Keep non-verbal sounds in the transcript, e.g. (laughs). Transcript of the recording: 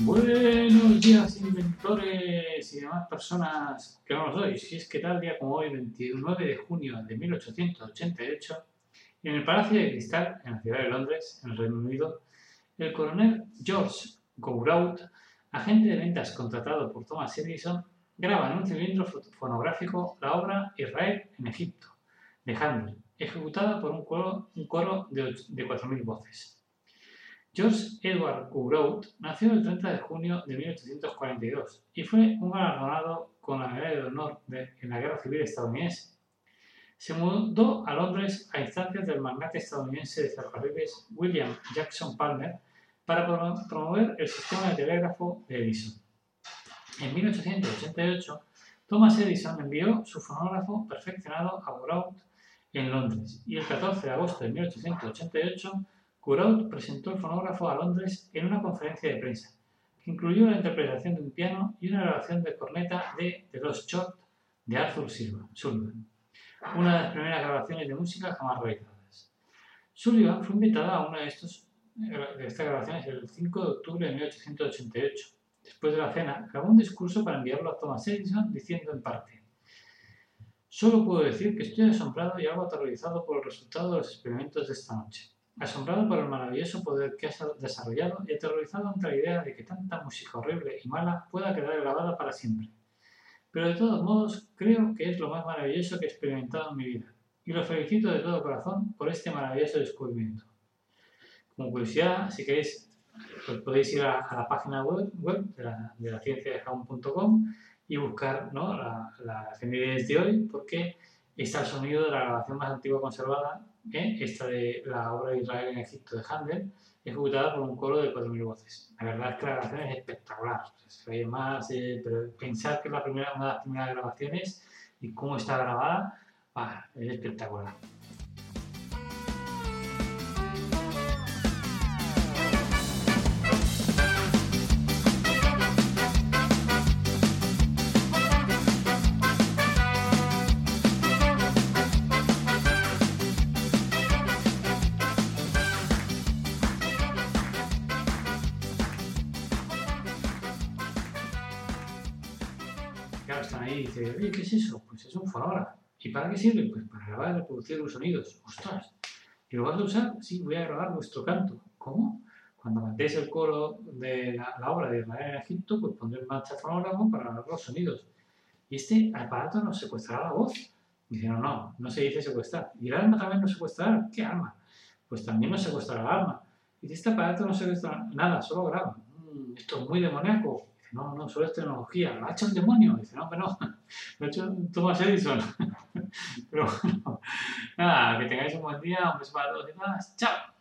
Buenos días, inventores y demás personas que vamos hoy. Si es que tal día como hoy, 29 de junio de 1888, en el Palacio de Cristal, en la ciudad de Londres, en el Reino Unido, el coronel George Gouraud, agente de ventas contratado por Thomas Edison, graba en un cilindro fo- fonográfico la obra Israel en Egipto, de Handel, ejecutada por un coro, de 4.000 voces. George Edward Gouraud nació el 30 de junio de 1842 y fue un galardonado con la medalla de honor de- en la Guerra Civil estadounidense. Se mudó a Londres a instancias del magnate estadounidense de ferrocarriles William Jackson Palmer para promo- promover el sistema de telégrafo de Edison. En 1888, Thomas Edison envió su fonógrafo perfeccionado a Gouraud en Londres y el 14 de agosto de 1888 Gouraud presentó el fonógrafo a Londres en una conferencia de prensa, que incluyó la interpretación de un piano y una grabación de corneta de The Lost Short de Arthur Sullivan, una de las primeras grabaciones de música jamás realizadas. Sullivan fue invitado a una de, de estas grabaciones el 5 de octubre de 1888. Después de la cena, grabó un discurso para enviarlo a Thomas Edison diciendo en parte Solo puedo decir que estoy asombrado y algo aterrorizado por el resultado de los experimentos de esta noche asombrado por el maravilloso poder que has desarrollado y aterrorizado ante la idea de que tanta música horrible y mala pueda quedar grabada para siempre. Pero de todos modos, creo que es lo más maravilloso que he experimentado en mi vida, y lo felicito de todo corazón por este maravilloso descubrimiento. Como curiosidad, si queréis, pues podéis ir a, a la página web, web de, la, de la ciencia de Jaun.com y buscar ¿no? la, la de hoy, porque está el sonido de la grabación más antigua conservada, esta de la obra de Israel en Egipto de Handel, ejecutada por un coro de 4.000 voces. La verdad es que la grabación es espectacular, se más, eh, pero pensar que es la primera, una de las primeras grabaciones y cómo está grabada, es espectacular. Están ahí y dicen, ¿qué es eso? Pues es un fonógrafo. ¿Y para qué sirve? Pues para grabar y reproducir los sonidos. ¡Ostras! ¿Y lo vas a usar? Sí, voy a grabar vuestro canto. ¿Cómo? Cuando cantéis el coro de la, la obra de Israel en Egipto, pues pondré en marcha el fonógrafo para grabar los sonidos. ¿Y este aparato nos secuestrará la voz? Y dice, no, no, no se dice secuestrar. ¿Y el alma también nos secuestrará? ¿Qué alma? Pues también nos secuestrará el alma. Y dice, este aparato no secuestra nada, solo graba. Mm, esto es muy demoníaco. No, no, solo es tecnología. ¿Lo ha hecho el demonio? Dice, no, que no. (laughs) Lo ha hecho Thomas (laughs) Edison. Pero bueno, nada, que tengáis un buen día, un beso para todos y todas. ¡Chao!